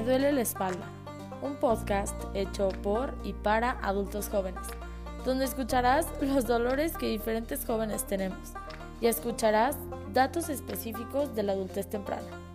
Me duele la espalda, un podcast hecho por y para adultos jóvenes, donde escucharás los dolores que diferentes jóvenes tenemos y escucharás datos específicos de la adultez temprana.